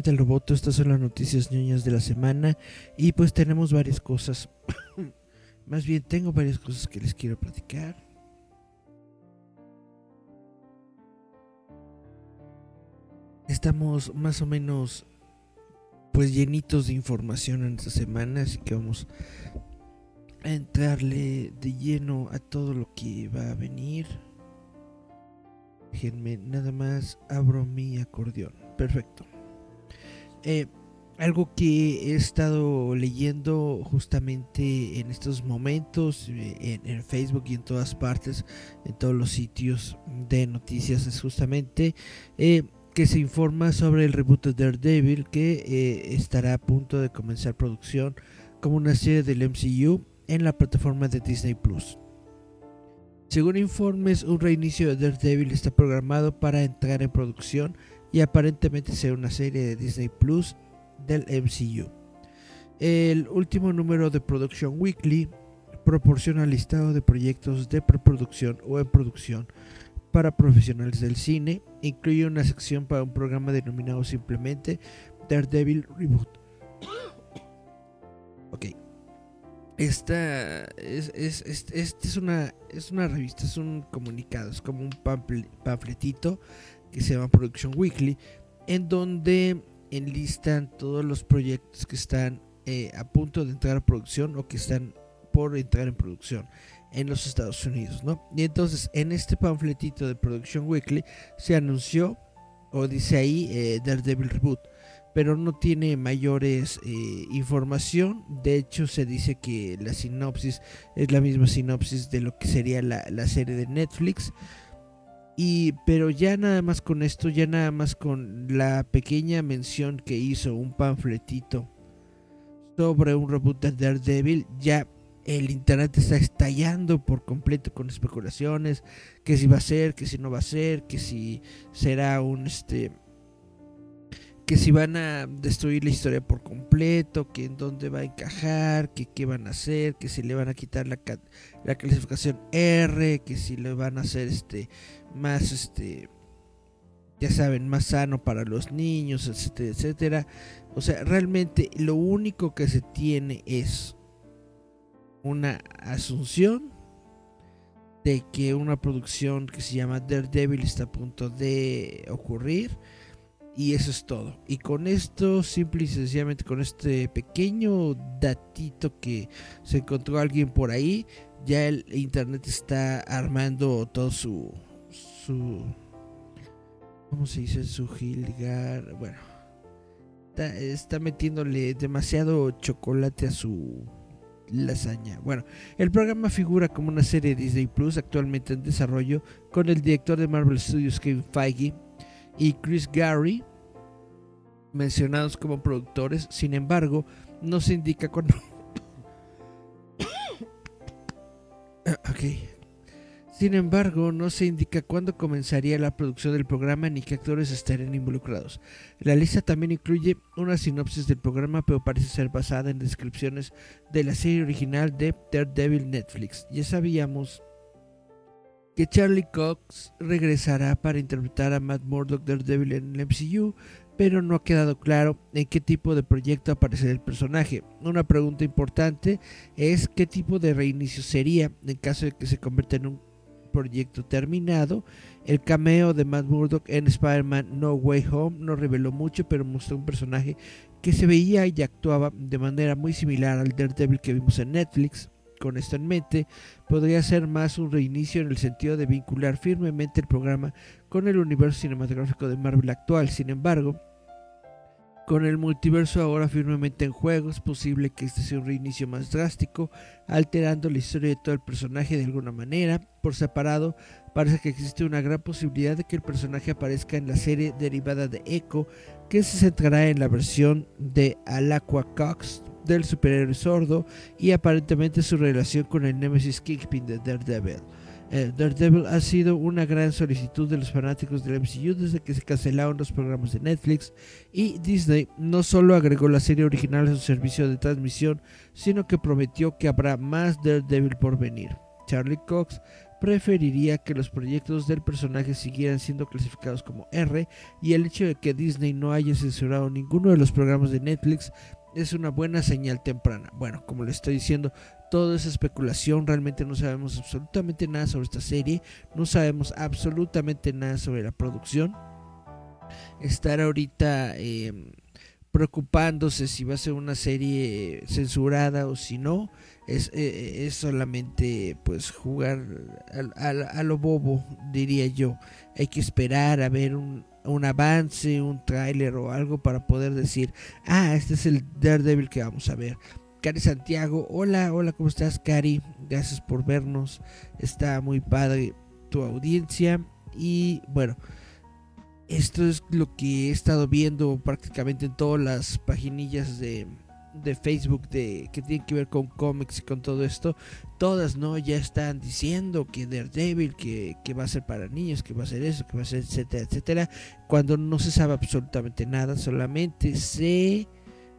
Metal Roboto, estas son las noticias ñoñas de la semana y pues tenemos varias cosas. Más bien tengo varias cosas que les quiero platicar. Estamos más o menos pues llenitos de información en esta semana, así que vamos a entrarle de lleno a todo lo que va a venir. Déjenme, nada más abro mi acordeón. Perfecto. Eh, algo que he estado leyendo justamente en estos momentos eh, en, Facebook y en todas partes, en todos los sitios de noticias, es justamente eh, que se informa sobre el reboot de Daredevil que estará a punto de comenzar producción como una serie del MCU en la plataforma de Disney Plus. Según informes, un reinicio de Daredevil está programado para entrar en producción y aparentemente ser una serie de Disney Plus del MCU. El último número de Production Weekly proporciona listado de proyectos de preproducción o en producción para profesionales del cine. Incluye una sección para un programa denominado simplemente Daredevil Reboot. ok, esta es, es, es, una, es una revista, es un comunicado, es como un panfletito que se llama Production Weekly, en donde enlistan todos los proyectos que están eh, a punto de entrar a producción o que están por entrar en producción en los Estados Unidos, ¿no? Y entonces en este panfletito de Production Weekly se anunció, o dice ahí, eh, Daredevil Reboot pero no tiene mayores eh, información. De hecho, se dice que la sinopsis es la misma sinopsis de lo que sería la, serie de Netflix. Y, pero ya nada más con esto, ya nada más con la pequeña mención que hizo un panfletito sobre un reboot de Daredevil, ya el internet está estallando por completo con especulaciones, que si va a ser, que si no va a ser, que si será un este que si van a destruir la historia por completo, que en dónde va a encajar, que qué van a hacer, que si le van a quitar la, la clasificación R, que si le van a hacer este más este ya saben, más sano para los niños, etcétera, etcétera. O sea, realmente lo único que se tiene es una asunción de que una producción que se llama Daredevil está a punto de ocurrir y eso es todo. Y con esto, simple y sencillamente, con este pequeño datito que se encontró alguien por ahí, ya el internet está armando todo su. Su. ¿Cómo se dice? Su gilgar. Bueno. Está, metiéndole demasiado chocolate a su lasaña. Bueno, el programa figura como una serie de Disney Plus actualmente en desarrollo con el director de Marvel Studios Kevin Feige y Chris Gary mencionados como productores, sin embargo, no se indica cuándo. Sin embargo, no se indica cuándo comenzaría la producción del programa ni qué actores estarían involucrados. La lista también incluye una sinopsis del programa, pero parece ser basada en descripciones de la serie original de Daredevil Netflix. Ya sabíamos que Charlie Cox regresará para interpretar a Matt Murdock Daredevil en el MCU, pero no ha quedado claro en qué tipo de proyecto aparecerá el personaje. Una pregunta importante es qué tipo de reinicio sería en caso de que se convierta en un proyecto terminado. El cameo de Matt Murdock en Spider-Man No Way Home no reveló mucho, pero mostró un personaje que se veía y actuaba de manera muy similar al Daredevil que vimos en Netflix. Con esto en mente, podría ser más un reinicio en el sentido de vincular firmemente el programa con el universo cinematográfico de Marvel actual. Sin embargo, con el multiverso ahora firmemente en juego, es posible que este sea un reinicio más drástico, alterando la historia de todo el personaje de alguna manera. Por separado, parece que existe una gran posibilidad de que el personaje aparezca en la serie derivada de Echo, que se centrará en la versión de Alaqua Cox del superhéroe sordo y aparentemente su relación con el Nemesis Kingpin de Daredevil. Eh, Daredevil ha sido una gran solicitud de los fanáticos del MCU desde que se cancelaron los programas de Netflix y Disney no solo agregó la serie original a su servicio de transmisión, sino que prometió que habrá más Daredevil por venir. Charlie Cox preferiría que los proyectos del personaje siguieran siendo clasificados como R y el hecho de que Disney no haya censurado ninguno de los programas de Netflix es una buena señal temprana. Bueno, como le estoy diciendo, todo es especulación, realmente no sabemos absolutamente nada sobre esta serie, no sabemos absolutamente nada sobre la producción. Estar ahorita em, preocupándose si va a ser una serie censurada o si no, es, eh, es solamente pues jugar a, lo bobo, diría yo. Hay que esperar a ver un, un avance, un tráiler o algo para poder decir, ah, este es el Daredevil que vamos a ver. Cari Santiago, hola, hola, ¿cómo estás, Cari? Gracias por vernos. Está muy padre tu audiencia. Y bueno, esto es lo que he estado viendo prácticamente en todas las paginillas de, de Facebook de que tienen que ver con cómics y con todo esto, todas no ya están diciendo que Daredevil, que, que va a ser para niños, que va a ser eso, que va a ser etcétera, etcétera, cuando no se sabe absolutamente nada, solamente se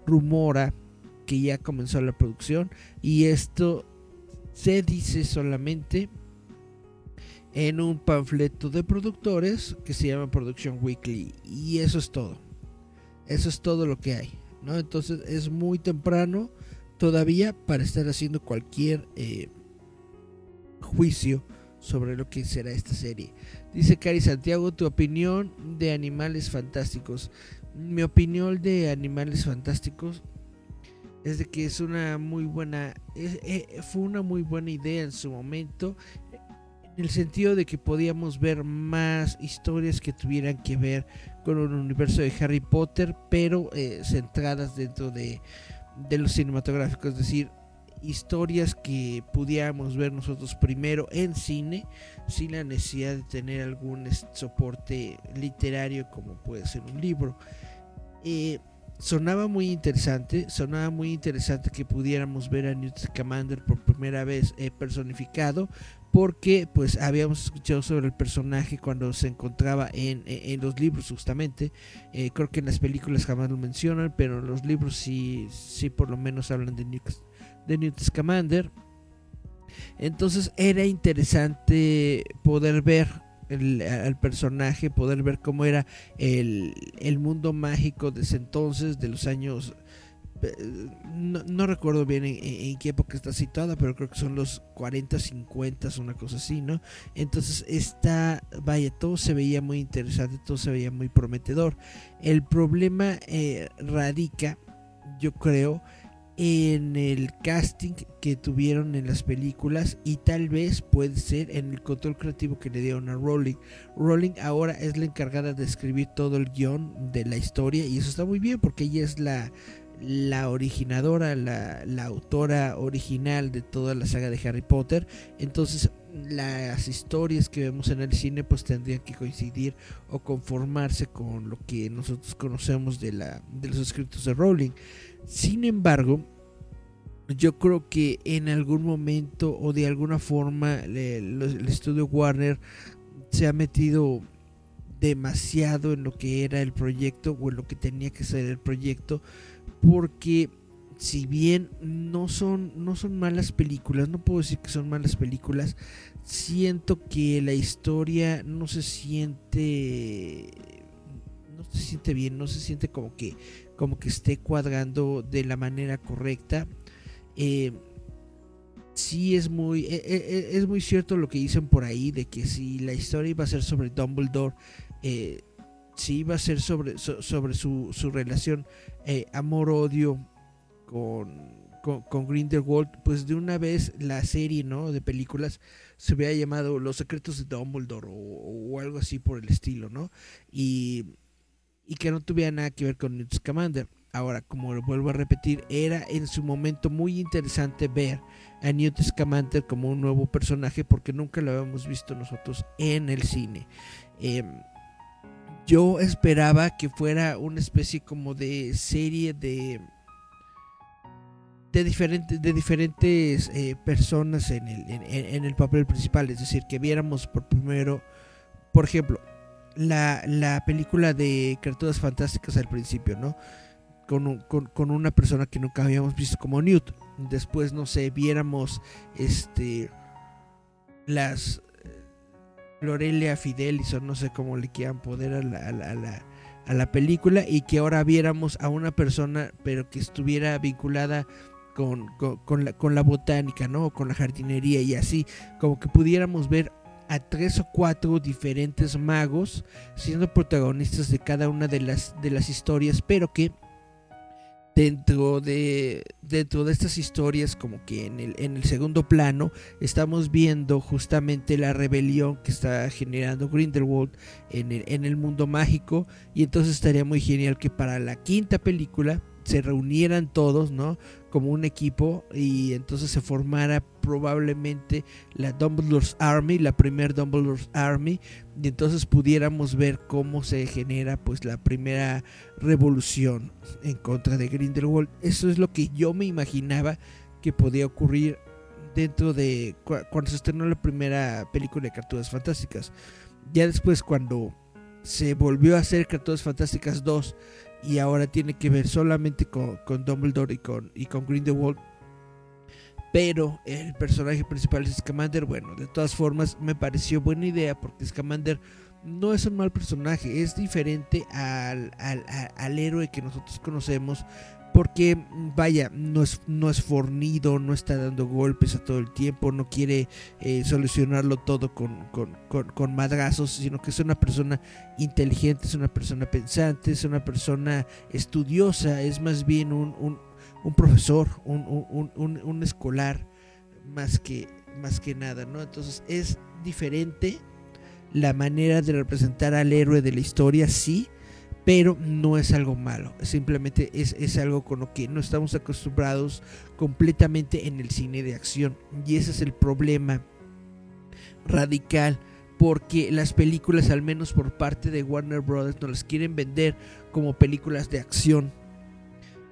rumora que ya comenzó la producción y esto se dice solamente en un panfleto de productores que se llama Production Weekly y eso es todo. Eso es todo lo que hay. ¿No? Entonces es muy temprano todavía para estar haciendo cualquier eh, juicio sobre lo que será esta serie. Dice Cari Santiago, tu opinión de Animales Fantásticos. Mi opinión de Animales Fantásticos es de que es una muy buena, eh, fue una muy buena idea en su momento, en el sentido de que podíamos ver más historias que tuvieran que ver con un universo de Harry Potter, pero eh, centradas dentro de, de los cinematográficos, es decir, historias que pudiéramos ver nosotros primero en cine sin la necesidad de tener algún soporte literario como puede ser un libro. Eh, sonaba muy interesante, sonaba muy interesante que pudiéramos ver a Newt Scamander por primera vez eh, personificado, porque pues habíamos escuchado sobre el personaje cuando se encontraba en, los libros justamente. Eh, creo que en las películas jamás lo mencionan pero en los libros sí sí por lo menos hablan de Newt, de Newt Scamander. Entonces era interesante poder ver al personaje poder ver cómo era el, el mundo mágico de ese entonces de los años no, recuerdo bien en, qué época está situada, pero creo que son los 40, 50, una cosa así, ¿no? Entonces está, vaya, todo se veía muy interesante, todo se veía muy prometedor. El problema eh, radica, yo creo, en el casting que tuvieron en las películas y tal vez puede ser en el control creativo que le dieron a Rowling. Rowling ahora es la encargada de escribir todo el guion de la historia y eso está muy bien porque ella es la la originadora, la, autora original de toda la saga de Harry Potter. Entonces las historias que vemos en el cine pues tendrían que coincidir o conformarse con lo que nosotros conocemos de, la, de los escritos de Rowling. Sin embargo, yo creo que en algún momento o de alguna forma el estudio Warner se ha metido demasiado en lo que era el proyecto o en lo que tenía que ser el proyecto porque si bien no son, no son malas películas, no puedo decir que son malas películas, siento que la historia no se siente no se siente bien, no se siente como que como que esté cuadrando de la manera correcta. Eh, sí es muy, e, e, e, es muy cierto lo que dicen por ahí de que si la historia iba a ser sobre Dumbledore, eh, si iba a ser sobre, sobre su, su relación eh, amor-odio con, con, Grindelwald, pues de una vez la serie ¿no? de películas se hubiera llamado Los secretos de Dumbledore o, algo así por el estilo, ¿no? Y, y que no tuviera nada que ver con Newt Scamander. Ahora, como lo vuelvo a repetir, era en su momento muy interesante ver a Newt Scamander como un nuevo personaje porque nunca lo habíamos visto nosotros en el cine. Em, yo esperaba que fuera una especie como de serie de de diferentes de diferentes eh, personas en el, en, el papel principal es decir que viéramos por primero por ejemplo la, la película de criaturas fantásticas al principio no con, una persona que nunca habíamos visto como Newt. Después, no sé, viéramos este las Lorelia Fidelis o no sé cómo le quieran poder a la, a la, a la, película y que ahora viéramos a una persona pero que estuviera vinculada con, con, la, con la botánica, ¿no? Con la jardinería y así, como que pudiéramos ver a tres o cuatro diferentes magos siendo protagonistas de cada una de las, de las historias, pero que dentro de dentro de estas historias como que en el, en el segundo plano estamos viendo justamente la rebelión que está generando Grindelwald en el, en el mundo mágico y entonces estaría muy genial que para la quinta película se reunieran todos, ¿no? Como un equipo y entonces se formara probablemente la Dumbledore's Army, la primer Dumbledore's Army, y entonces pudiéramos ver cómo se genera pues la primera revolución en contra de Grindelwald. Eso es lo que yo me imaginaba que podía ocurrir dentro de cuando se estrenó la primera película de Carturas Fantásticas. Ya después cuando se volvió a hacer Carturas Fantásticas 2 y ahora tiene que ver solamente con, con Dumbledore y con, y con Grindelwald. Pero el personaje principal es Scamander. Bueno, de todas formas me pareció buena idea porque Scamander no es un mal personaje, es diferente al, al, al héroe que nosotros conocemos porque vaya, no es, no es fornido, no está dando golpes a todo el tiempo, no quiere eh, solucionarlo todo con, con, con, madrazos, sino que es una persona inteligente, es una persona pensante, es una persona estudiosa, es más bien un, un, un profesor, un, un, escolar, más que, más que nada, ¿no? Entonces es diferente la manera de representar al héroe de la historia, sí, pero no es algo malo, simplemente es, algo con lo que no estamos acostumbrados completamente en el cine de acción. Y ese es el problema radical, porque las películas, al menos por parte de Warner Brothers, nos las quieren vender como películas de acción.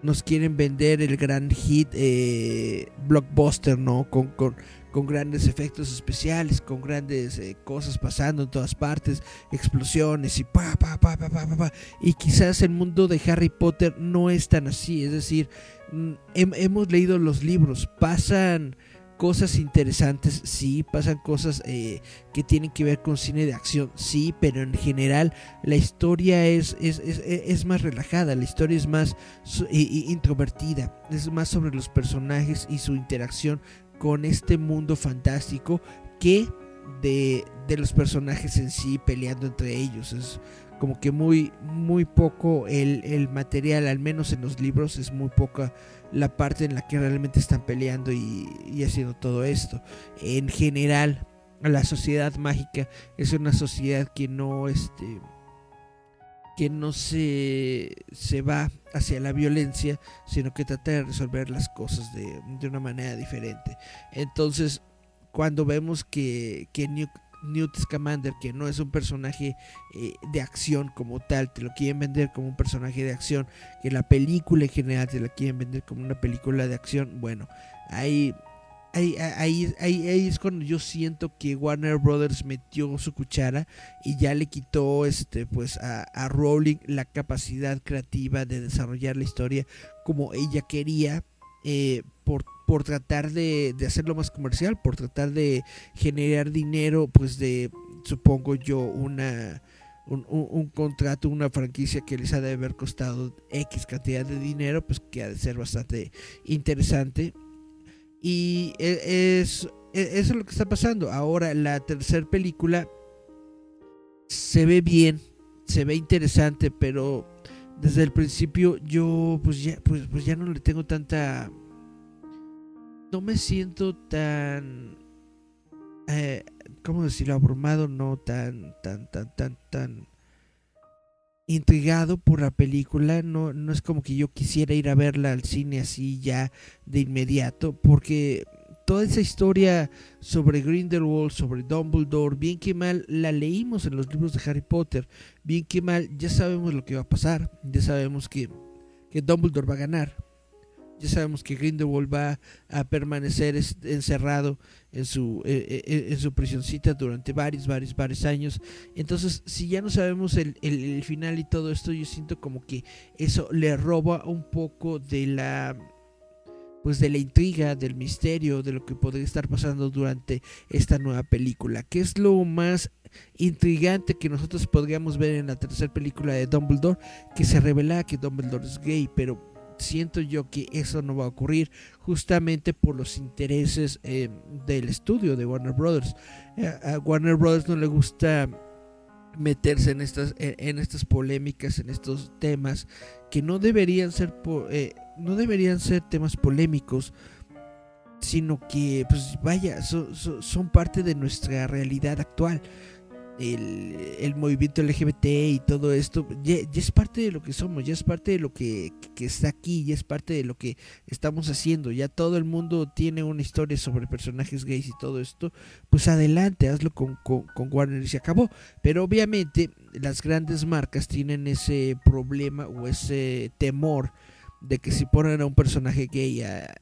Nos quieren vender el gran hit eh, blockbuster, ¿no? Con, con, con grandes efectos especiales, con grandes eh, cosas pasando en todas partes, explosiones y pa, pa, pa, pa, pa, pa, Y quizás el mundo de Harry Potter no es tan así, es decir, mm, hemos leído los libros, pasan cosas interesantes, sí, pasan cosas eh, que tienen que ver con cine de acción, sí, pero en general la historia es, es, es, es más relajada, la historia es más introvertida, es más sobre los personajes y su interacción con este mundo fantástico que de, los personajes en sí peleando entre ellos. Es como que muy, muy poco el, material, al menos en los libros, es muy poca la parte en la que realmente están peleando y, y haciendo todo esto. En general, la sociedad mágica es una sociedad que no este que no se, se va hacia la violencia, sino que trata de resolver las cosas de, una manera diferente. Entonces, cuando vemos que, que Scamander, que no es un personaje eh, de acción como tal, te lo quieren vender como un personaje de acción, que la película en general te la quieren vender como una película de acción, bueno, ahí Ahí, ahí, ahí, es cuando yo siento que Warner Brothers metió su cuchara y ya le quitó este pues a, Rowling la capacidad creativa de desarrollar la historia como ella quería eh, por, por tratar de, de, hacerlo más comercial, por tratar de generar dinero pues de supongo yo una un, contrato, una franquicia que les ha de haber costado X cantidad de dinero, pues que ha de ser bastante interesante Y e, es, e, eso es lo que está pasando. Ahora la tercera película se ve bien, se ve interesante, pero desde el principio yo pues ya, pues, pues ya no le tengo tanta... No me siento tan... Eh, ¿Cómo decirlo? Abrumado, no tan, tan, tan, tan, tan intrigado por la película. No, no es como que yo quisiera ir a verla al cine así ya de inmediato, porque toda esa historia sobre Grindelwald, sobre Dumbledore, bien que mal la leímos en los libros de Harry Potter, bien que mal ya sabemos lo que va a pasar, ya sabemos que, que Dumbledore va a ganar, ya sabemos que Grindelwald va a permanecer encerrado en su, eh, eh, eh, en su prisioncita durante varios, varios, varios años. Entonces, si ya no sabemos el, el final y todo esto, yo siento como que eso le roba un poco de la pues de la intriga, del misterio, de lo que podría estar pasando durante esta nueva película. ¿Qué es lo más intrigante que nosotros podríamos ver en la tercera película de Dumbledore? Que se revela que Dumbledore es gay, pero siento yo que eso no va a ocurrir justamente por los intereses eh, del estudio de Warner Brothers. Eh, a Warner Brothers no le gusta meterse en estas, en, estas polémicas, en estos temas que no deberían ser, eh, no deberían ser temas polémicos, sino que, pues vaya, son parte de nuestra realidad actual el, movimiento LGBT y todo esto, ya, es parte de lo que somos, ya es parte de lo que, está aquí, ya es parte de lo que estamos haciendo, ya todo el mundo tiene una historia sobre personajes gays y todo esto, pues adelante, hazlo con, con, Warner y se acabó. Pero obviamente las grandes marcas tienen ese problema o ese temor de que si ponen a un personaje gay a,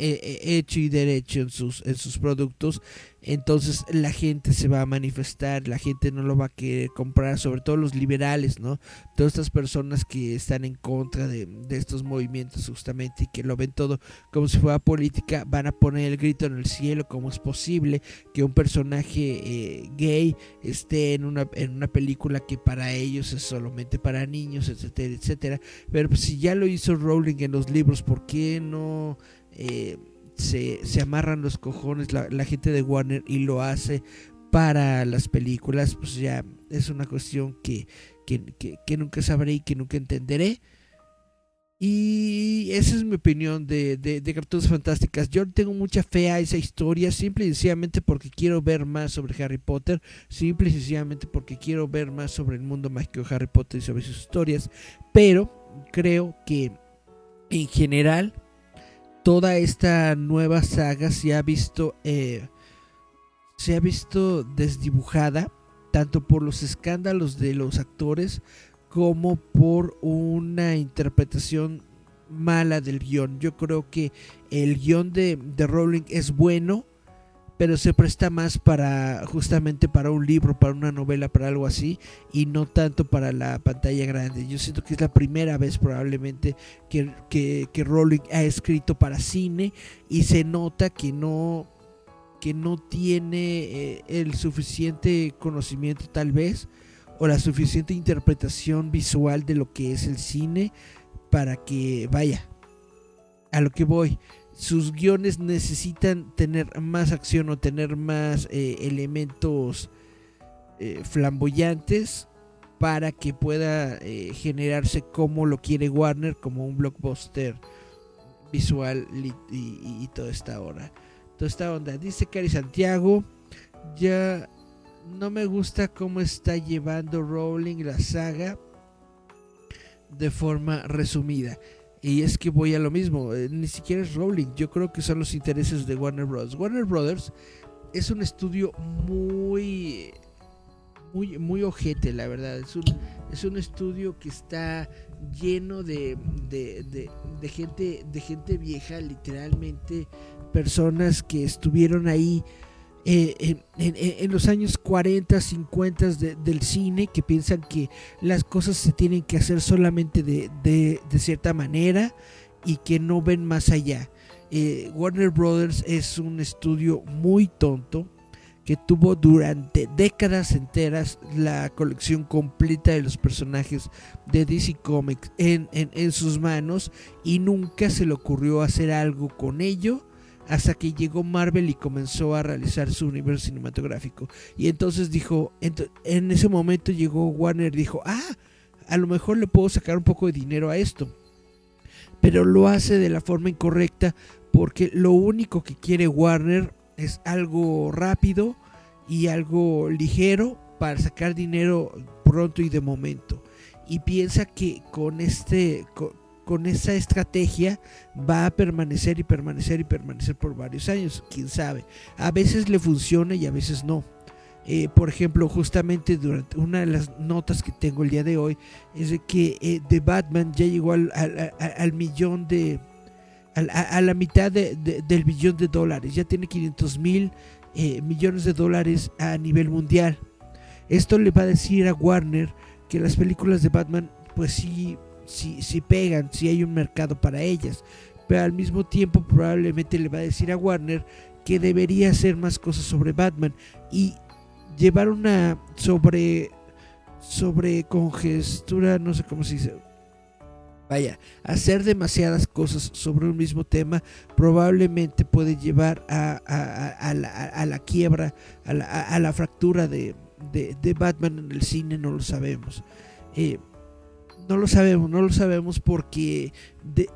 hecho y derecho en sus, en sus productos, entonces la gente se va a manifestar, la gente no lo va a querer comprar, sobre todo los liberales, ¿no? Todas estas personas que están en contra de, estos movimientos justamente y que lo ven todo como si fuera política, van a poner el grito en el cielo, como es posible que un personaje eh, gay esté en una, en una película que para ellos es solamente para niños, etcétera, etcétera. Pero pues, si ya lo hizo Rowling en los libros, ¿por qué no eh, se, amarran los cojones la, gente de Warner y lo hace para las películas, pues ya es una cuestión que, que, nunca sabré y que nunca entenderé. Y esa es mi opinión de, de, de, Fantásticas. Yo tengo mucha fe a esa historia, simple y sencillamente porque quiero ver más sobre Harry Potter, simple y sencillamente porque quiero ver más sobre el mundo mágico de Harry Potter y sobre sus historias. Pero creo que en general toda esta nueva saga se ha visto eh, se ha visto desdibujada tanto por los escándalos de los actores como por una interpretación mala del guion. Yo creo que el guion de, de Rowling es bueno, pero se presta más para justamente para un libro, para una novela, para algo así, y no tanto para la pantalla grande. Yo siento que es la primera vez probablemente que, que, Rowling ha escrito para cine y se nota que no que no tiene eh, el suficiente conocimiento tal vez o la suficiente interpretación visual de lo que es el cine para que vaya a lo que voy sus guiones necesitan tener más acción o tener más eh, elementos eh, flamboyantes para que pueda eh, generarse como lo quiere Warner, como un blockbuster visual y, toda esta hora. Toda esta onda. Dice Cari Santiago, ya no me gusta cómo está llevando Rowling la saga de forma resumida. Y es que voy a lo mismo, eh, ni siquiera es Rowling, yo creo que son los intereses de Warner Bros. Warner Brothers es un estudio muy, muy, muy ojete, la verdad. Es un, es un estudio que está lleno de, de, de, gente, de gente vieja, literalmente personas que estuvieron ahí eh, en, los años 40, 50 del cine que piensan que las cosas se tienen que hacer solamente de, de, cierta manera y que no ven más allá. Eh, Warner Brothers es un estudio muy tonto que tuvo durante décadas enteras la colección completa de los personajes de DC Comics en, en sus manos y nunca se le ocurrió hacer algo con ello hasta que llegó Marvel y comenzó a realizar su universo cinematográfico. Y entonces dijo, en ese momento llegó Warner y dijo, ah, a lo mejor le puedo sacar un poco de dinero a esto. Pero lo hace de la forma incorrecta porque lo único que quiere Warner es algo rápido y algo ligero para sacar dinero pronto y de momento. Y piensa que con este esa estrategia va a permanecer y permanecer y permanecer por varios años, quién sabe. A veces le funciona y a veces no. Eh, por ejemplo, justamente durante una de las notas que tengo el día de hoy es de que eh, The Batman ya llegó al, millón de. a, la mitad del billón de dólares. Ya tiene 500 mil eh, millones de dólares a nivel mundial. Esto le va a decir a Warner que las películas de Batman, pues sí, sí, sí pegan, sí hay un mercado para ellas. Pero al mismo tiempo, probablemente le va a decir a Warner que debería hacer más cosas sobre Batman. Y llevar una sobre sobre congestura, no sé cómo se dice. Vaya, hacer demasiadas cosas sobre un mismo tema probablemente puede llevar a, a, la, quiebra, a la, fractura de, de, Batman en el cine, no lo sabemos. Eh, no lo sabemos, no lo sabemos porque de,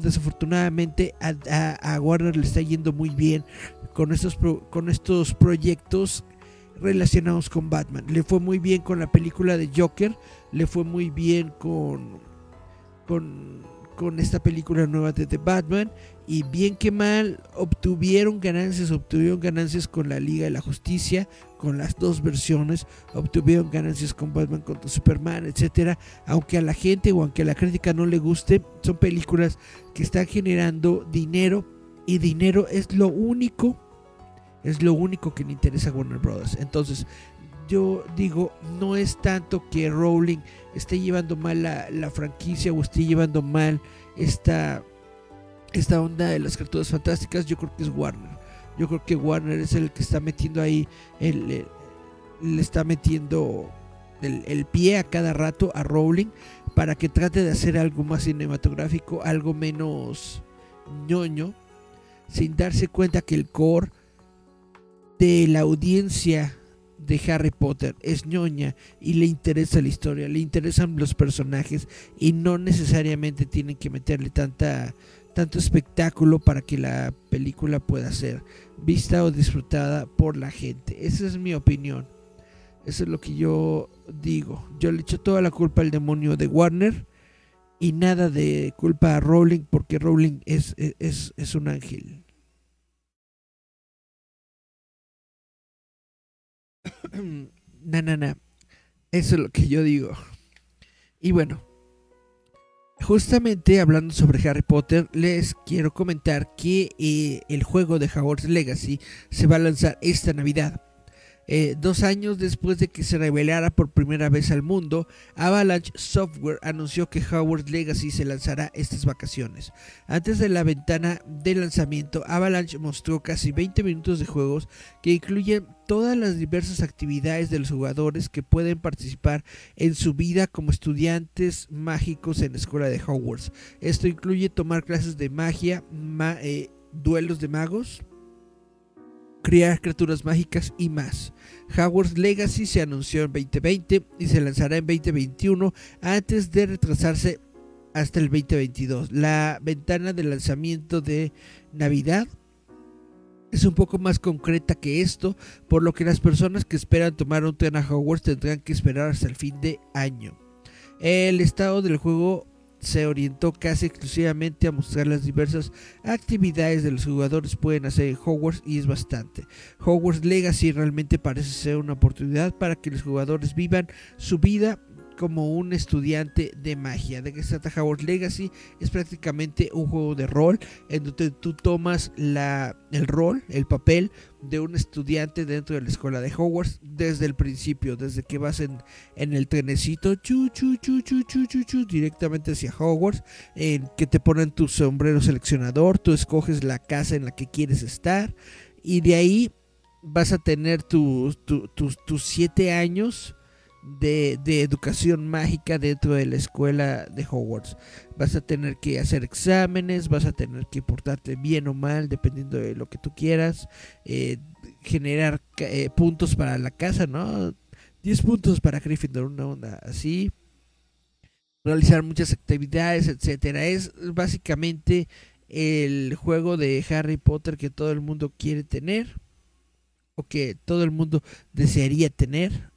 desafortunadamente a, a, Warner le está yendo muy bien con estos, con estos proyectos relacionados con Batman. Le fue muy bien con la película de Joker, le fue muy bien con, con, con esta película nueva de The Batman y bien que mal obtuvieron ganancias, obtuvieron ganancias con la Liga de la Justicia, con las dos versiones, obtuvieron ganancias con Batman contra Superman, etcétera. Aunque a la gente o aunque a la crítica no le guste, son películas que están generando dinero y dinero es lo único es lo único que le interesa a Warner Brothers. Entonces, yo digo, no es tanto que Rowling esté llevando mal la, franquicia o esté llevando mal esta, esta onda de las criaturas fantásticas. Yo creo que es Warner. Yo creo que Warner es el que está metiendo ahí, le está metiendo el, pie a cada rato a Rowling para que trate de hacer algo más cinematográfico, algo menos ñoño, sin darse cuenta que el core de la audiencia de Harry Potter es ñoña y le interesa la historia, le interesan los personajes y no necesariamente tienen que meterle tanta tanto espectáculo para que la película pueda ser vista o disfrutada por la gente. Esa es mi opinión. Eso es lo que yo digo. Yo le echo toda la culpa al demonio de Warner y nada de culpa a Rowling porque Rowling es, es, es un ángel. Na, na, na. Eso es lo que yo digo. Y bueno, justamente hablando sobre Harry Potter, les quiero comentar que eh, el juego de Hogwarts Legacy se va a lanzar esta Navidad. Eh, dos años después de que se revelara por primera vez al mundo, Avalanche Software anunció que Howard Legacy se lanzará estas vacaciones. Antes de la ventana de lanzamiento, Avalanche mostró casi 20 minutos de juegos que incluyen todas las diversas actividades de los jugadores que pueden participar en su vida como estudiantes mágicos en la escuela de Hogwarts. Esto incluye tomar clases de magia, eh, duelos de magos, crear criaturas mágicas y más. Hogwarts Legacy se anunció en 2020 y se lanzará en 2021 antes de retrasarse hasta el 2022. La ventana de lanzamiento de Navidad es un poco más concreta que esto, por lo que las personas que esperan tomar un tren a Hogwarts tendrán que esperar hasta el fin de año. El estado del juego se orientó casi exclusivamente a mostrar las diversas actividades de los jugadores pueden hacer en Hogwarts y es bastante. Hogwarts Legacy realmente parece ser una oportunidad para que los jugadores vivan su vida como un estudiante de magia. De que se trata Legacy es prácticamente un juego de rol en donde tú tomas la, el rol, el papel de un estudiante dentro de la escuela de Hogwarts desde el principio, desde que vas en, en el trenecito directamente hacia Hogwarts, en que te ponen tu sombrero seleccionador, tú escoges la casa en la que quieres estar y de ahí vas a tener tus tus siete años de, educación mágica dentro de la escuela de Hogwarts. Vas a tener que hacer exámenes, vas a tener que portarte bien o mal, dependiendo de lo que tú quieras, eh, generar eh, puntos para la casa, ¿no? 10 puntos para Gryffindor, una onda así. Realizar muchas actividades, etcétera. Es básicamente el juego de Harry Potter que todo el mundo quiere tener o que todo el mundo desearía tener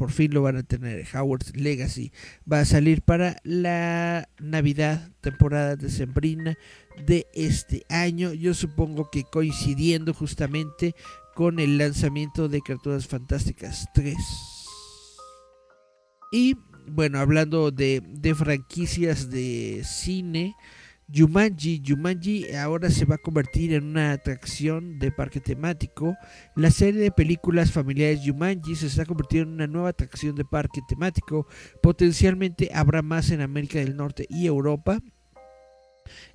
por fin lo van a tener. Howard's Legacy va a salir para la Navidad, temporada decembrina de este año. Yo supongo que coincidiendo justamente con el lanzamiento de Criaturas Fantásticas 3. Y bueno, hablando de, de franquicias de cine, Jumanji, Jumanji ahora se va a convertir en una atracción de parque temático. La serie de películas familiares Jumanji se está convirtiendo en una nueva atracción de parque temático. Potencialmente habrá más en América del Norte y Europa.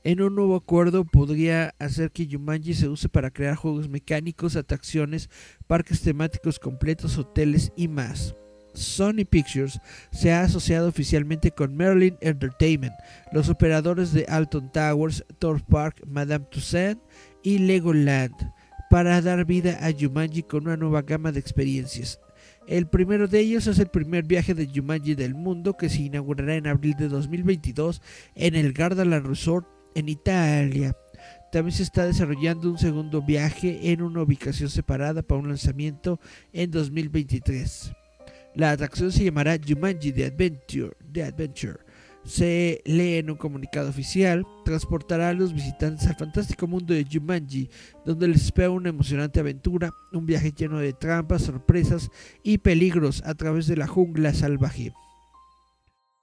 En un nuevo acuerdo podría hacer que Jumanji se use para crear juegos mecánicos, atracciones, parques temáticos completos, hoteles y más. Sony Pictures se ha asociado oficialmente con Merlin Entertainment, los operadores de Alton Towers, Thor Park, Madame Tussauds y Legoland, para dar vida a Jumanji con una nueva gama de experiencias. El primero de ellos es el primer viaje de Jumanji del mundo que se inaugurará en abril de 2022 en el Gardaland Resort en Italia. También se está desarrollando un segundo viaje en una ubicación separada para un lanzamiento en 2023. La atracción se llamará Jumanji The Adventure. The Adventure. Se lee en un comunicado oficial, transportará a los visitantes al fantástico mundo de Jumanji, donde les espera una emocionante aventura, un viaje lleno de trampas, sorpresas y peligros a través de la jungla salvaje.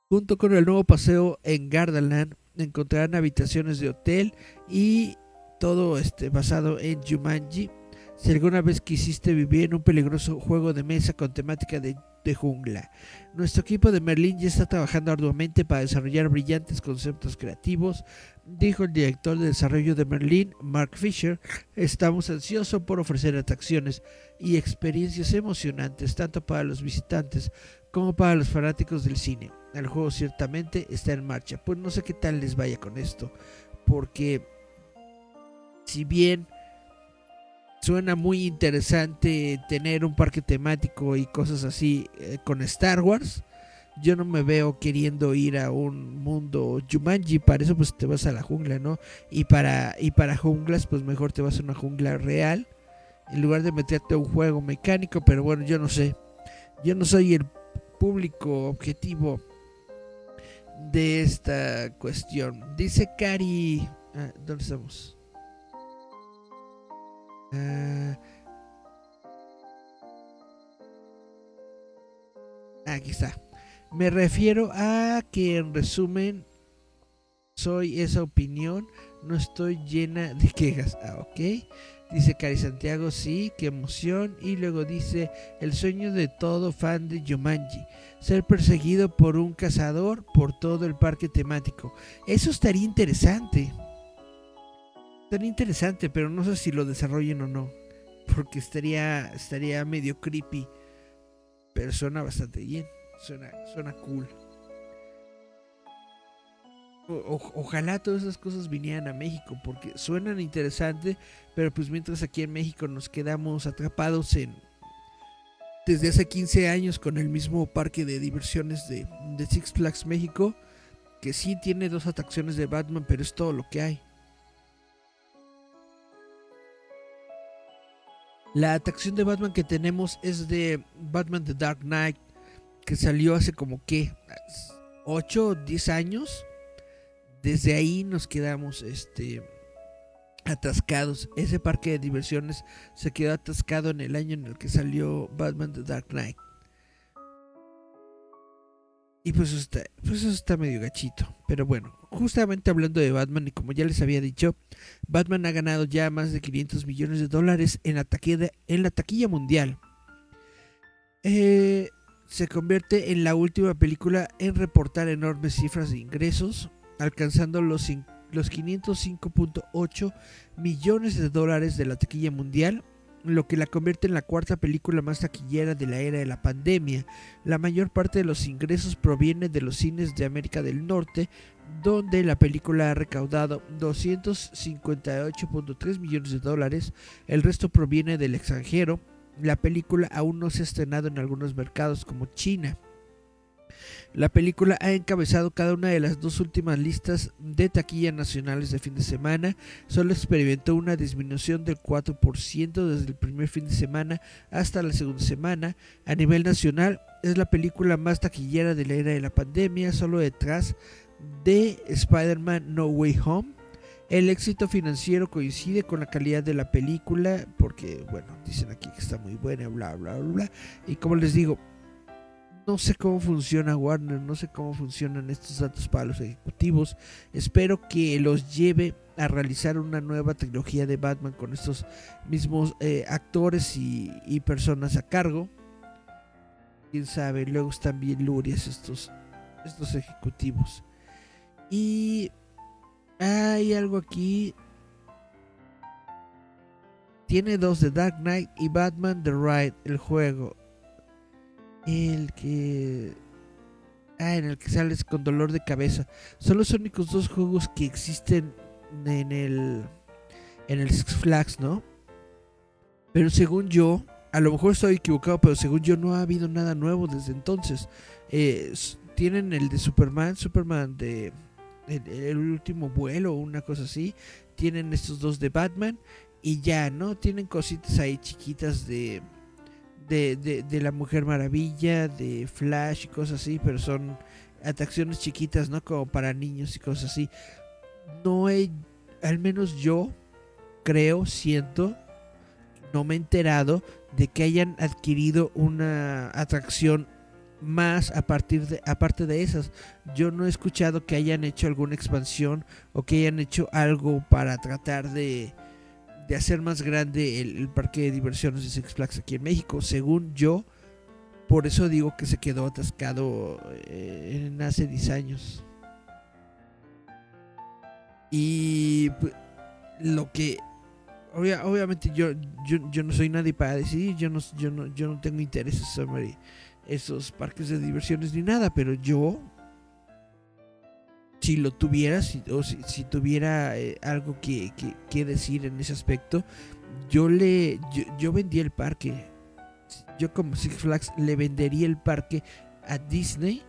Junto con el nuevo paseo en Gardaland, encontrarán habitaciones de hotel y todo este basado en Jumanji. Si alguna vez quisiste vivir en un peligroso juego de mesa con temática de de jungla. Nuestro equipo de Merlin ya está trabajando arduamente para desarrollar brillantes conceptos creativos, dijo el director de desarrollo de Merlin, Mark Fisher. Estamos ansiosos por ofrecer atracciones y experiencias emocionantes tanto para los visitantes como para los fanáticos del cine. El juego ciertamente está en marcha. Pues no sé qué tal les vaya con esto, porque si bien suena muy interesante tener un parque temático y cosas así eh, con Star Wars. Yo no me veo queriendo ir a un mundo Jumanji, para eso pues te vas a la jungla, ¿no? Y para y para junglas pues mejor te vas a una jungla real en lugar de meterte a un juego mecánico, pero bueno, yo no sé. Yo no soy el público objetivo de esta cuestión. Dice Cari, ah, ¿dónde estamos? Ah, aquí está. Me refiero a que en resumen soy esa opinión, no estoy llena de quejas. Ah, ok. Dice Cari Santiago, sí, qué emoción. Y luego dice, el sueño de todo fan de Jumanji, ser perseguido por un cazador por todo el parque temático. Eso estaría interesante. Estaría interesante, pero no sé si lo desarrollen o no. Porque estaría, estaría medio creepy. Pero suena bastante bien. Suena, suena cool. ojalá todas esas cosas vinieran a México. Porque suenan interesante. Pero pues mientras aquí en México nos quedamos atrapados en... Desde hace 15 años con el mismo parque de diversiones de, de Six Flags México. Que sí tiene dos atracciones de Batman, pero es todo lo que hay. La atracción de Batman que tenemos es de Batman The Dark Knight, que salió hace como que 8 o 10 años. Desde ahí nos quedamos este atascados. Ese parque de diversiones se quedó atascado en el año en el que salió Batman The Dark Knight. Y pues eso, está, pues eso está medio gachito. Pero bueno, justamente hablando de Batman, y como ya les había dicho, Batman ha ganado ya más de 500 millones de dólares en la taquilla, en la taquilla mundial. Eh, se convierte en la última película en reportar enormes cifras de ingresos, alcanzando los, los 505.8 millones de dólares de la taquilla mundial lo que la convierte en la cuarta película más taquillera de la era de la pandemia. La mayor parte de los ingresos proviene de los cines de América del Norte, donde la película ha recaudado 258.3 millones de dólares, el resto proviene del extranjero. La película aún no se ha estrenado en algunos mercados como China. La película ha encabezado cada una de las dos últimas listas de taquilla nacionales de fin de semana. Solo experimentó una disminución del 4% desde el primer fin de semana hasta la segunda semana. A nivel nacional, es la película más taquillera de la era de la pandemia, solo detrás de Spider-Man No Way Home. El éxito financiero coincide con la calidad de la película, porque, bueno, dicen aquí que está muy buena, bla, bla, bla. Y como les digo, no sé cómo funciona Warner, no sé cómo funcionan estos datos para los ejecutivos. Espero que los lleve a realizar una nueva tecnología de Batman con estos mismos eh, actores y, y, personas a cargo. Quién sabe, luego están bien lurias estos, estos ejecutivos. Y hay algo aquí. Tiene dos de Dark Knight y Batman The Ride, el juego. El que. Ah, en el que sales con dolor de cabeza. Son los únicos dos juegos que existen en el. En el Six Flags, ¿no? Pero según yo, a lo mejor estoy equivocado, pero según yo no ha habido nada nuevo desde entonces. Eh, tienen el de Superman, Superman de el, el, último vuelo una cosa así. Tienen estos dos de Batman y ya, ¿no? Tienen cositas ahí chiquitas de de, de, la Mujer Maravilla, de Flash y cosas así, pero son atracciones chiquitas, ¿no? Como para niños y cosas así. No he, al menos yo creo, siento, no me he enterado de que hayan adquirido una atracción más a partir de aparte de esas yo no he escuchado que hayan hecho alguna expansión o que hayan hecho algo para tratar de de hacer más grande el, parque de diversiones de Six Flags aquí en México. Según yo, por eso digo que se quedó atascado eh, en hace 10 años. Y pues, lo que obviamente yo, yo, no soy nadie para decidir, yo no, yo no, yo no tengo intereses sobre esos parques de diversiones ni nada, pero yo si lo tuviera, si, o si, tuviera eh, algo que, decir en ese aspecto, yo le yo, vendía el parque. Yo como Six Flags le vendería el parque a Disney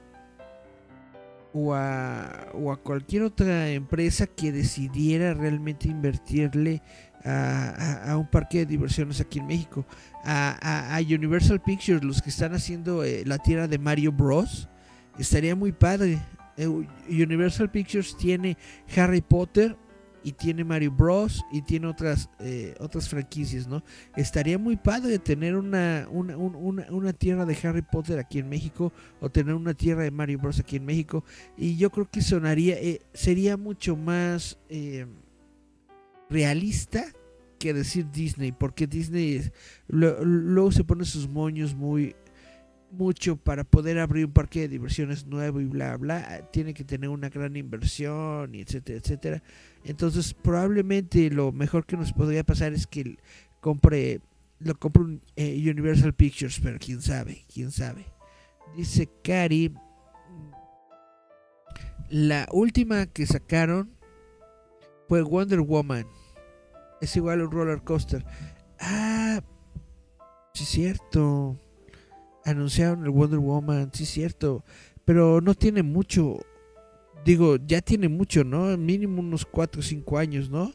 o a, o a cualquier otra empresa que decidiera realmente invertirle a, a, un parque de diversiones aquí en México. A, a Universal Pictures, los que están haciendo eh, la tierra de Mario Bros. Estaría muy padre. Eh, Universal Pictures tiene Harry Potter y tiene Mario Bros y tiene otras eh, otras franquicias, ¿no? Estaría muy padre tener una una, una, tierra de Harry Potter aquí en México o tener una tierra de Mario Bros aquí en México y yo creo que sonaría eh, sería mucho más realista que decir Disney porque Disney luego se pone sus moños muy mucho para poder abrir un parque de diversiones nuevo y bla bla tiene que tener una gran inversión y etcétera etcétera. Entonces probablemente lo mejor que nos podría pasar es que compre lo compre un, eh, Universal Pictures pero quién sabe quién sabe. Dice Cari la última que sacaron fue Wonder Woman. Es igual a un roller coaster. Ah sí es cierto anunciaron el Wonder Woman, sí es cierto, pero no tiene mucho, digo, ya tiene mucho, ¿no? Mínimo unos 4 o 5 años, ¿no?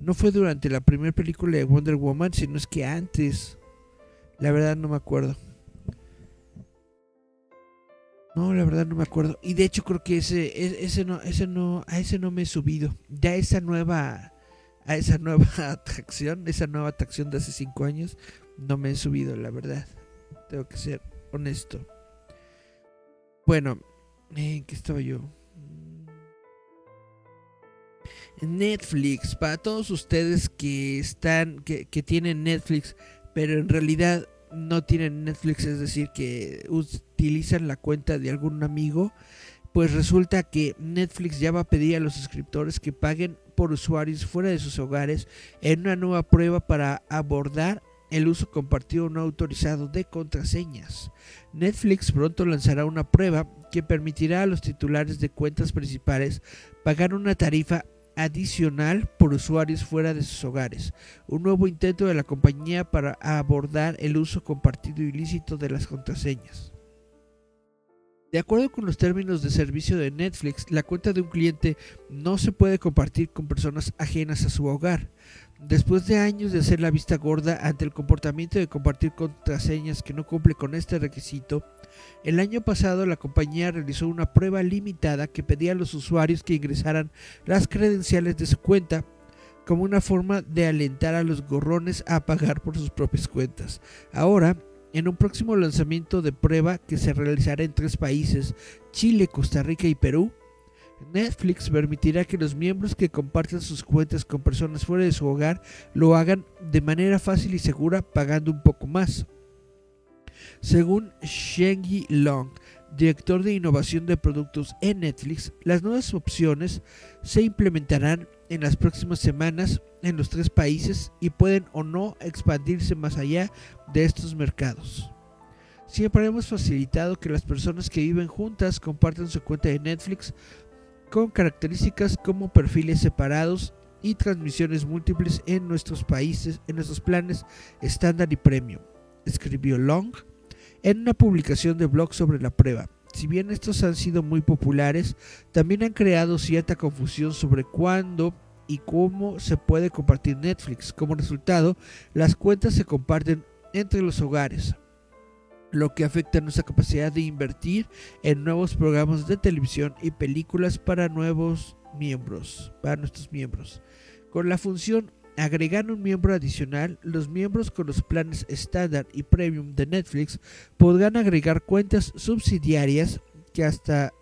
No fue durante la primera película de Wonder Woman, sino es que antes. La verdad no me acuerdo. No, la verdad no me acuerdo. Y de hecho creo que ese, e, ese no, ese no, a ese no me he subido. Ya esa nueva, a esa nueva atracción, esa nueva atracción de hace 5 años, no me he subido, la verdad. Tengo que ser honesto. Bueno, ¿en qué estaba yo? Netflix, para todos ustedes que están, que, que, tienen Netflix, pero en realidad no tienen Netflix, es decir, que utilizan la cuenta de algún amigo, pues resulta que Netflix ya va a pedir a los suscriptores que paguen por usuarios fuera de sus hogares en una nueva prueba para abordar el uso compartido no autorizado de contraseñas. Netflix pronto lanzará una prueba que permitirá a los titulares de cuentas principales pagar una tarifa adicional por usuarios fuera de sus hogares, un nuevo intento de la compañía para abordar el uso compartido ilícito de las contraseñas. De acuerdo con los términos de servicio de Netflix, la cuenta de un cliente no se puede compartir con personas ajenas a su hogar. Después de años de hacer la vista gorda ante el comportamiento de compartir contraseñas que no cumple con este requisito, el año pasado la compañía realizó una prueba limitada que pedía a los usuarios que ingresaran las credenciales de su cuenta como una forma de alentar a los gorrones a pagar por sus propias cuentas. Ahora, en un próximo lanzamiento de prueba que se realizará en tres países, Chile, Costa Rica y Perú, Netflix permitirá que los miembros que compartan sus cuentas con personas fuera de su hogar lo hagan de manera fácil y segura pagando un poco más. Según Shengi Long, director de innovación de productos en Netflix, las nuevas opciones se implementarán en las próximas semanas en los tres países y pueden o no expandirse más allá de estos mercados. Siempre hemos facilitado que las personas que viven juntas compartan su cuenta de Netflix con características como perfiles separados y transmisiones múltiples en nuestros países, en nuestros planes estándar y premium, escribió Long en una publicación de blog sobre la prueba. Si bien estos han sido muy populares, también han creado cierta confusión sobre cuándo y cómo se puede compartir Netflix. Como resultado, las cuentas se comparten entre los hogares, lo que afecta nuestra capacidad de invertir en nuevos programas de televisión y películas para nuevos miembros, para nuestros miembros. Con la función agregar un miembro adicional, los miembros con los planes estándar y premium de Netflix podrán agregar cuentas subsidiarias que hasta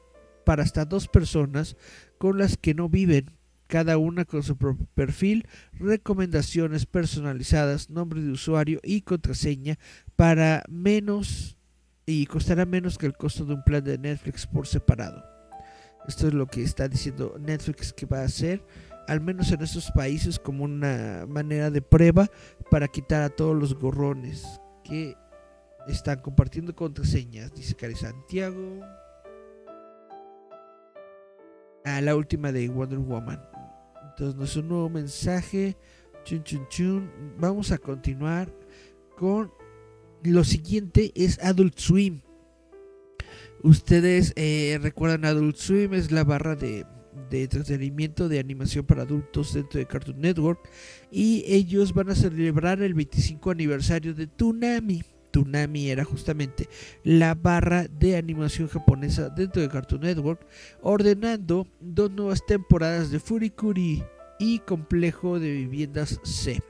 para hasta dos personas con las que no viven, cada una con su propio perfil, recomendaciones personalizadas, nombre de usuario y contraseña para menos y costará menos que el costo de un plan de Netflix por separado. Esto es lo que está diciendo Netflix que va a hacer al menos en estos países, como una manera de prueba para quitar a todos los gorrones que están compartiendo contraseñas, dice Cari Santiago. A la última de Wonder Woman. Entonces, un nuevo mensaje. Chun, chun, chun. Vamos a continuar con lo siguiente: es Adult Swim. Ustedes eh, recuerdan Adult Swim, es la barra de de entretenimiento de animación para adultos dentro de Cartoon Network y ellos van a celebrar el 25 aniversario de Toonami. Toonami era justamente la barra de animación japonesa dentro de Cartoon Network, ordenando dos nuevas temporadas de Furikuri y Complejo de Viviendas C,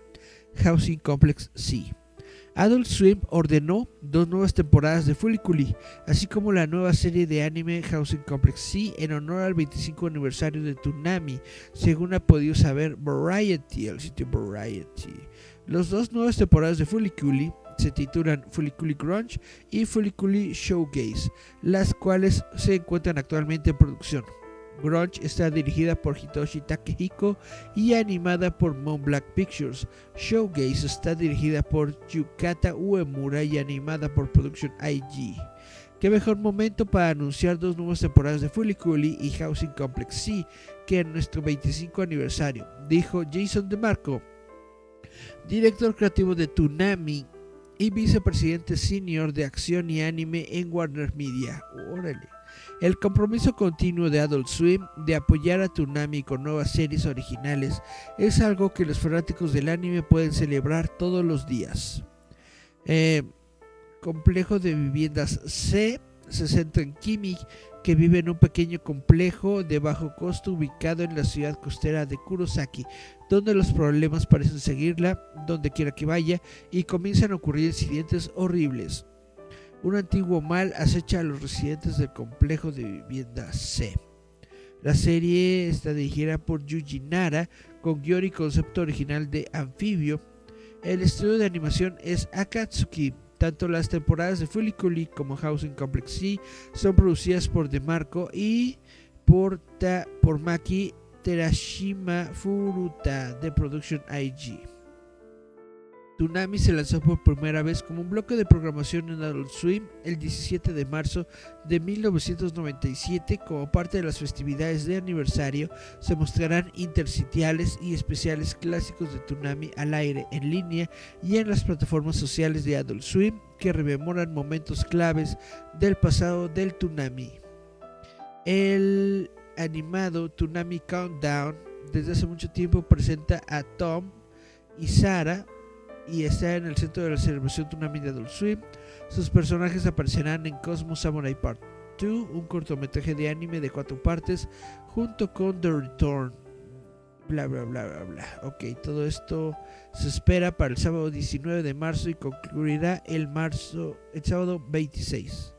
Housing Complex C. Adult Swim ordenó dos nuevas temporadas de Fuliculi, así como la nueva serie de anime Housing Complex C en honor al 25 aniversario de Toonami, según ha podido saber Variety, el sitio Variety. Los dos nuevas temporadas de Fuliculi se titulan Fuliculi Grunge y Fuliculi Showcase, las cuales se encuentran actualmente en producción. Grunge está dirigida por Hitoshi Takehiko y animada por Moonblack Pictures. Showgaze está dirigida por Yukata Uemura y animada por Production IG. Qué mejor momento para anunciar dos nuevas temporadas de Fully Cooley y Housing Complex C que en nuestro 25 aniversario, dijo Jason DeMarco, director creativo de Toonami y vicepresidente senior de acción y anime en Warner Media. Órale. El compromiso continuo de Adult Swim de apoyar a Toonami con nuevas series originales es algo que los fanáticos del anime pueden celebrar todos los días. Eh, complejo de viviendas C se centra en Kimi, que vive en un pequeño complejo de bajo costo ubicado en la ciudad costera de Kurosaki, donde los problemas parecen seguirla donde quiera que vaya y comienzan a ocurrir incidentes horribles. Un antiguo mal acecha a los residentes del complejo de vivienda C. La serie está dirigida por Yuji Nara con guion y concepto original de Anfibio. El estudio de animación es Akatsuki. Tanto las temporadas de Fuliculi como Housing Complex C son producidas por DeMarco y por, por Maki Terashima Furuta de Production IG. Toonami se lanzó por primera vez como un bloque de programación en Adult Swim el 17 de marzo de 1997 como parte de las festividades de aniversario se mostrarán intersticiales y especiales clásicos de Toonami al aire en línea y en las plataformas sociales de Adult Swim que rememoran momentos claves del pasado del Toonami. El animado Toonami Countdown desde hace mucho tiempo presenta a Tom y Sarah y está en el centro de la celebración de Adult Swim. Sus personajes aparecerán en Cosmos Samurai Part 2, un cortometraje de anime de cuatro partes, junto con The Return. Bla, bla, bla, bla, bla. Ok, todo esto se espera para el sábado 19 de marzo y concluirá el, marzo, el sábado 26.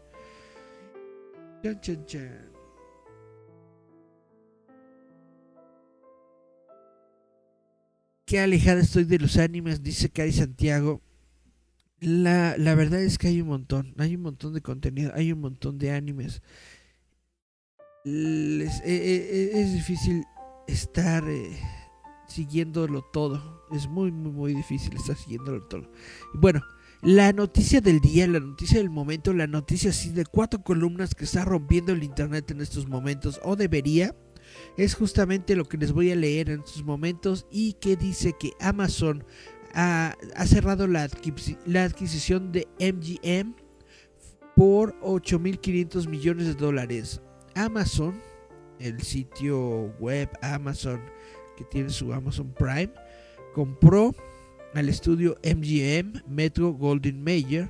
Chan, chan, chan. Qué alejada estoy de los animes, dice Cari Santiago. La, la, verdad es que hay un montón, hay un montón de contenido, hay un montón de animes. Les, eh, eh, es difícil estar eh, siguiéndolo todo. Es muy, muy, muy difícil estar siguiéndolo todo. Bueno, la noticia del día, la noticia del momento, la noticia así de cuatro columnas que está rompiendo el internet en estos momentos, o debería es justamente lo que les voy a leer en estos momentos y que dice que Amazon ha, cerrado la, adquisición de MGM por 8.500 millones de dólares. Amazon, el sitio web Amazon que tiene su Amazon Prime, compró al estudio MGM Metro Golden Mayer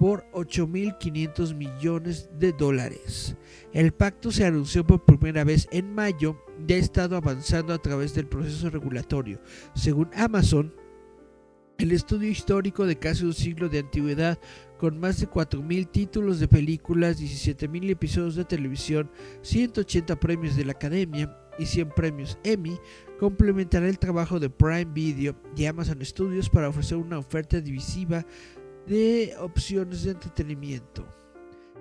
por 8.500 millones de dólares. El pacto se anunció por primera vez en mayo y ha estado avanzando a través del proceso regulatorio. Según Amazon, el estudio histórico de casi un siglo de antigüedad, con más de 4.000 títulos de películas, 17.000 episodios de televisión, 180 premios de la Academia y 100 premios Emmy, complementará el trabajo de Prime Video y Amazon Studios para ofrecer una oferta divisiva de opciones de entretenimiento.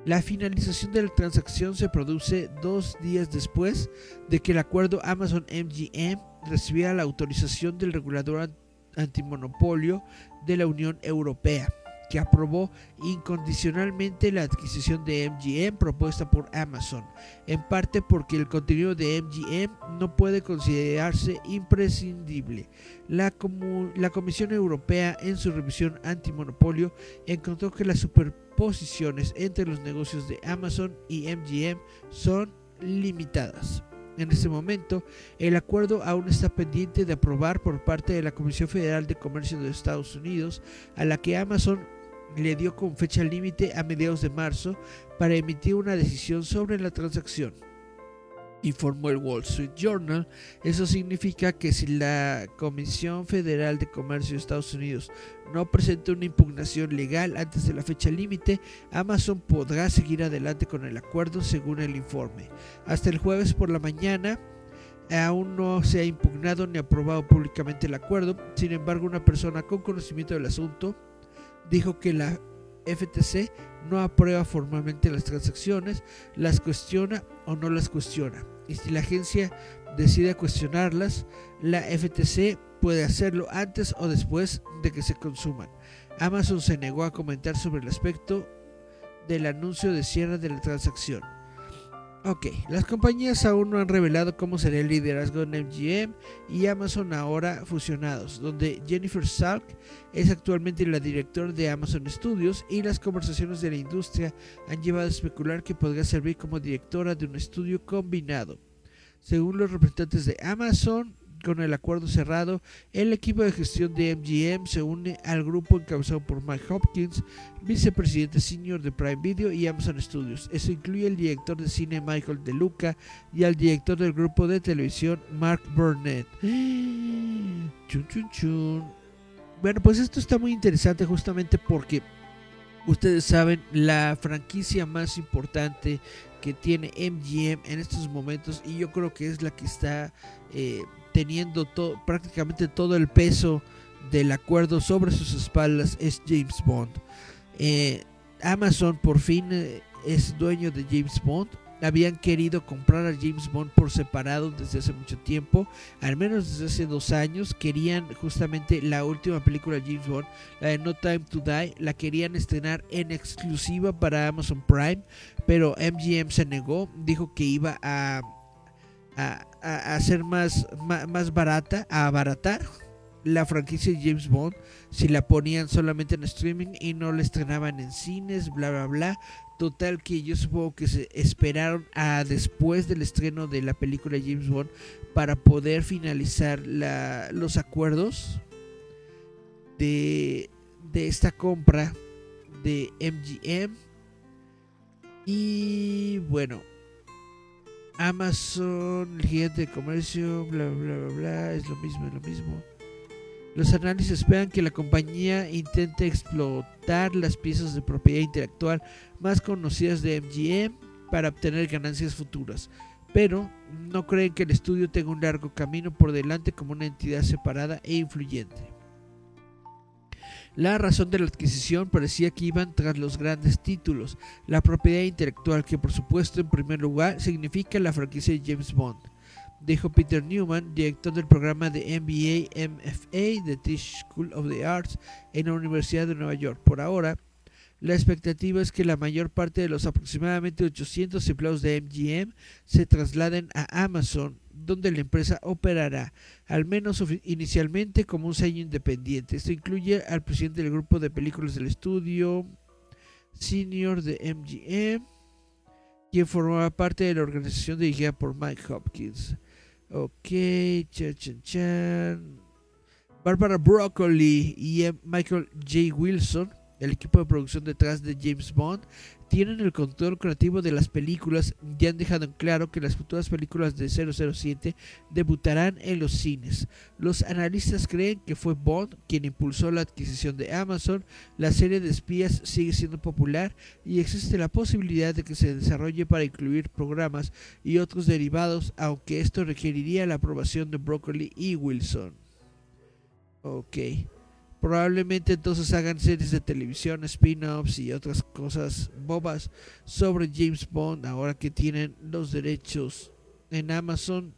La finalización de la transacción se produce dos días después de que el acuerdo Amazon MGM recibiera la autorización del regulador antimonopolio de la Unión Europea que aprobó incondicionalmente la adquisición de MGM propuesta por Amazon, en parte porque el contenido de MGM no puede considerarse imprescindible. La, Comisión Europea en su revisión antimonopolio encontró que las superposiciones entre los negocios de Amazon y MGM son limitadas. En este momento, el acuerdo aún está pendiente de aprobar por parte de la Comisión Federal de Comercio de Estados Unidos, a la que Amazon le dio con fecha límite a mediados de marzo para emitir una decisión sobre la transacción. Informó el Wall Street Journal, eso significa que si la Comisión Federal de Comercio de Estados Unidos no presenta una impugnación legal antes de la fecha límite, Amazon podrá seguir adelante con el acuerdo según el informe. Hasta el jueves por la mañana, aún no se ha impugnado ni aprobado públicamente el acuerdo, sin embargo una persona con conocimiento del asunto dijo que la FTC no aprueba formalmente las transacciones, las cuestiona o no las cuestiona. Y si la agencia decide cuestionarlas, la FTC puede hacerlo antes o después de que se consuman. Amazon se negó a comentar sobre el aspecto del anuncio de cierre de la transacción. Ok, las compañías aún no han revelado cómo será el liderazgo en MGM y Amazon ahora fusionados, donde Jennifer Salk es actualmente la directora de Amazon Studios y las conversaciones de la industria han llevado a especular que podría servir como directora de un estudio combinado. Según los representantes de Amazon, con el acuerdo cerrado, el equipo de gestión de MGM se une al grupo encabezado por Mike Hopkins, vicepresidente senior de Prime Video y Amazon Studios. Eso incluye al director de cine Michael De Luca y al director del grupo de televisión Mark Burnett. Chun, chun, chun. Bueno, pues esto está muy interesante justamente porque ustedes saben la franquicia más importante que tiene MGM en estos momentos y yo creo que es la que está eh, teniendo prácticamente todo el peso del acuerdo sobre sus espaldas es James Bond. Eh, Amazon por fin eh, es dueño de James Bond habían querido comprar a James Bond por separado desde hace mucho tiempo, al menos desde hace dos años. Querían justamente la última película de James Bond, la de No Time to Die, la querían estrenar en exclusiva para Amazon Prime, pero MGM se negó, dijo que iba a, a hacer más, más, más barata, a abaratar la franquicia de James Bond si la ponían solamente en streaming y no la estrenaban en cines, bla, bla, bla. Total que yo supongo que se esperaron a después del estreno de la película James Bond para poder finalizar la, los acuerdos de, de esta compra de MGM. Y bueno, Amazon, el gigante de comercio, bla, bla, bla, bla, es lo mismo, es lo mismo. Los análisis esperan que la compañía intente explotar las piezas de propiedad intelectual más conocidas de MGM para obtener ganancias futuras, pero no creen que el estudio tenga un largo camino por delante como una entidad separada e influyente. La razón de la adquisición parecía que iban tras los grandes títulos, la propiedad intelectual que por supuesto en primer lugar significa la franquicia de James Bond dijo Peter Newman, director del programa de MBA MFA de Tisch School of the Arts en la Universidad de Nueva York. Por ahora, la expectativa es que la mayor parte de los aproximadamente 800 empleados de MGM se trasladen a Amazon, donde la empresa operará, al menos inicialmente, como un sello independiente. Esto incluye al presidente del grupo de películas del estudio, senior de MGM, quien formaba parte de la organización dirigida por Mike Hopkins. Ok, chan, chan, chan. Barbara Broccoli y Michael J. Wilson, el equipo de producción detrás de James Bond, tienen el control creativo de las películas y han dejado en claro que las futuras películas de 007 debutarán en los cines. Los analistas creen que fue Bond quien impulsó la adquisición de Amazon, la serie de espías sigue siendo popular y existe la posibilidad de que se desarrolle para incluir programas y otros derivados, aunque esto requeriría la aprobación de Broccoli y Wilson. Ok. Probablemente entonces hagan series de televisión, spin-offs y otras cosas bobas sobre James Bond ahora que tienen los derechos en Amazon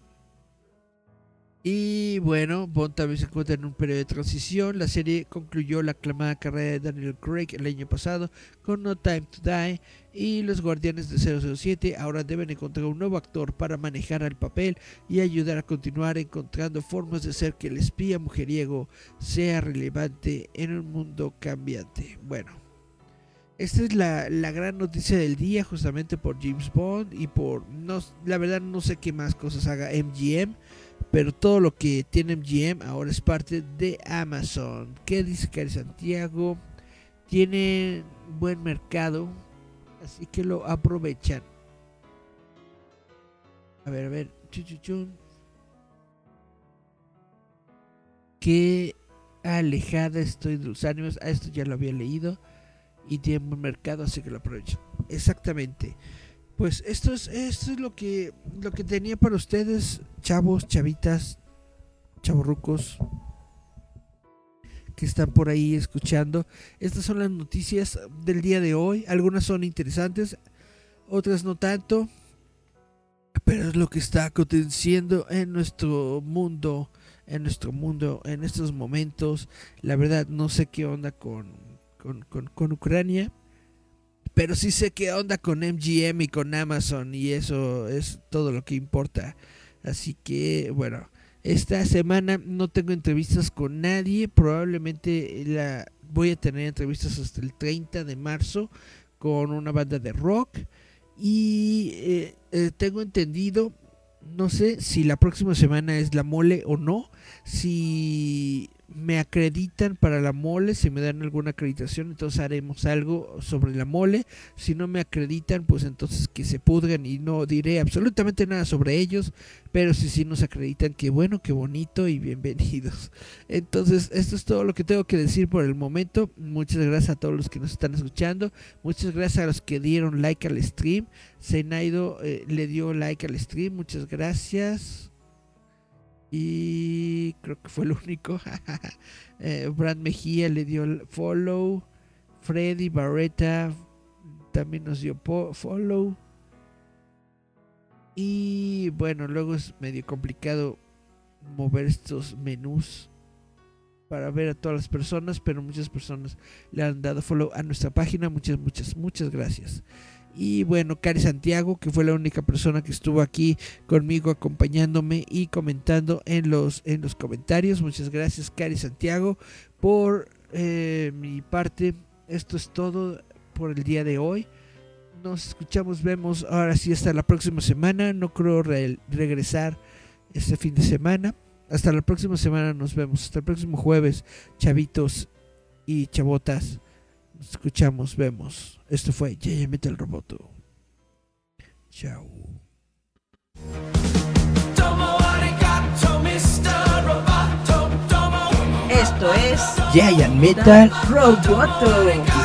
y bueno, Bond también se encuentra en un periodo de transición. La serie concluyó la aclamada carrera de Daniel Craig el año pasado con No Time to Die y los Guardianes de 007 ahora deben encontrar un nuevo actor para manejar el papel y ayudar a continuar encontrando formas de hacer que el espía mujeriego sea relevante en un mundo cambiante. Bueno, esta es la, gran noticia del día justamente por James Bond y por... No, la verdad no sé qué más cosas haga MGM pero todo lo que tiene MGM ahora es parte de Amazon. ¿Qué dice Cari Santiago? Tiene buen mercado, así que lo aprovechan. A ver, a ver. Qué alejada estoy de los ánimos. A esto ya lo había leído. Y tiene buen mercado, así que lo aprovecho. Exactamente. Pues esto es, esto es lo que lo que tenía para ustedes, chavos, chavitas, chavorrucos que están por ahí escuchando. Estas son las noticias del día de hoy. Algunas son interesantes, otras no tanto. Pero es lo que está aconteciendo en nuestro mundo, en nuestro mundo, en estos momentos. La verdad no sé qué onda con, con, con Ucrania pero sí sé qué onda con MGM y con Amazon y eso es todo lo que importa. Así que bueno, esta semana no tengo entrevistas con nadie. Probablemente la voy a tener entrevistas hasta el 30 de marzo con una banda de rock. Y eh, eh, tengo entendido, no sé si la próxima semana es la mole o no. Si me acreditan para la mole, si me dan alguna acreditación, entonces haremos algo sobre la mole. Si no me acreditan, pues entonces que se pudran y no diré absolutamente nada sobre ellos. Pero si sí nos acreditan, qué bueno, qué bonito y bienvenidos. Entonces, esto es todo lo que tengo que decir por el momento. Muchas gracias a todos los que nos están escuchando. Muchas gracias a los que dieron like al stream. Senaido eh, le dio like al stream. Muchas gracias. Y creo que fue el único. eh, Mejía le dio follow. Freddy Barreta también nos dio follow. Y bueno, luego es medio complicado mover estos menús para ver a todas las personas, pero muchas personas le han dado follow a nuestra página. Muchas, muchas, muchas gracias. Y bueno, Cari Santiago, que fue la única persona que estuvo aquí conmigo acompañándome y comentando en los, en los comentarios. Muchas gracias, Cari Santiago. Por eh, mi parte, esto es todo por el día de hoy. Nos escuchamos, vemos ahora sí hasta la próxima semana. No creo regresar este fin de semana. Hasta la próxima semana nos vemos. Hasta el próximo jueves, chavitos y chavotas. Escuchamos, vemos. Esto fue Yaya el Roboto. Chao. Esto es Giant Metal Roboto.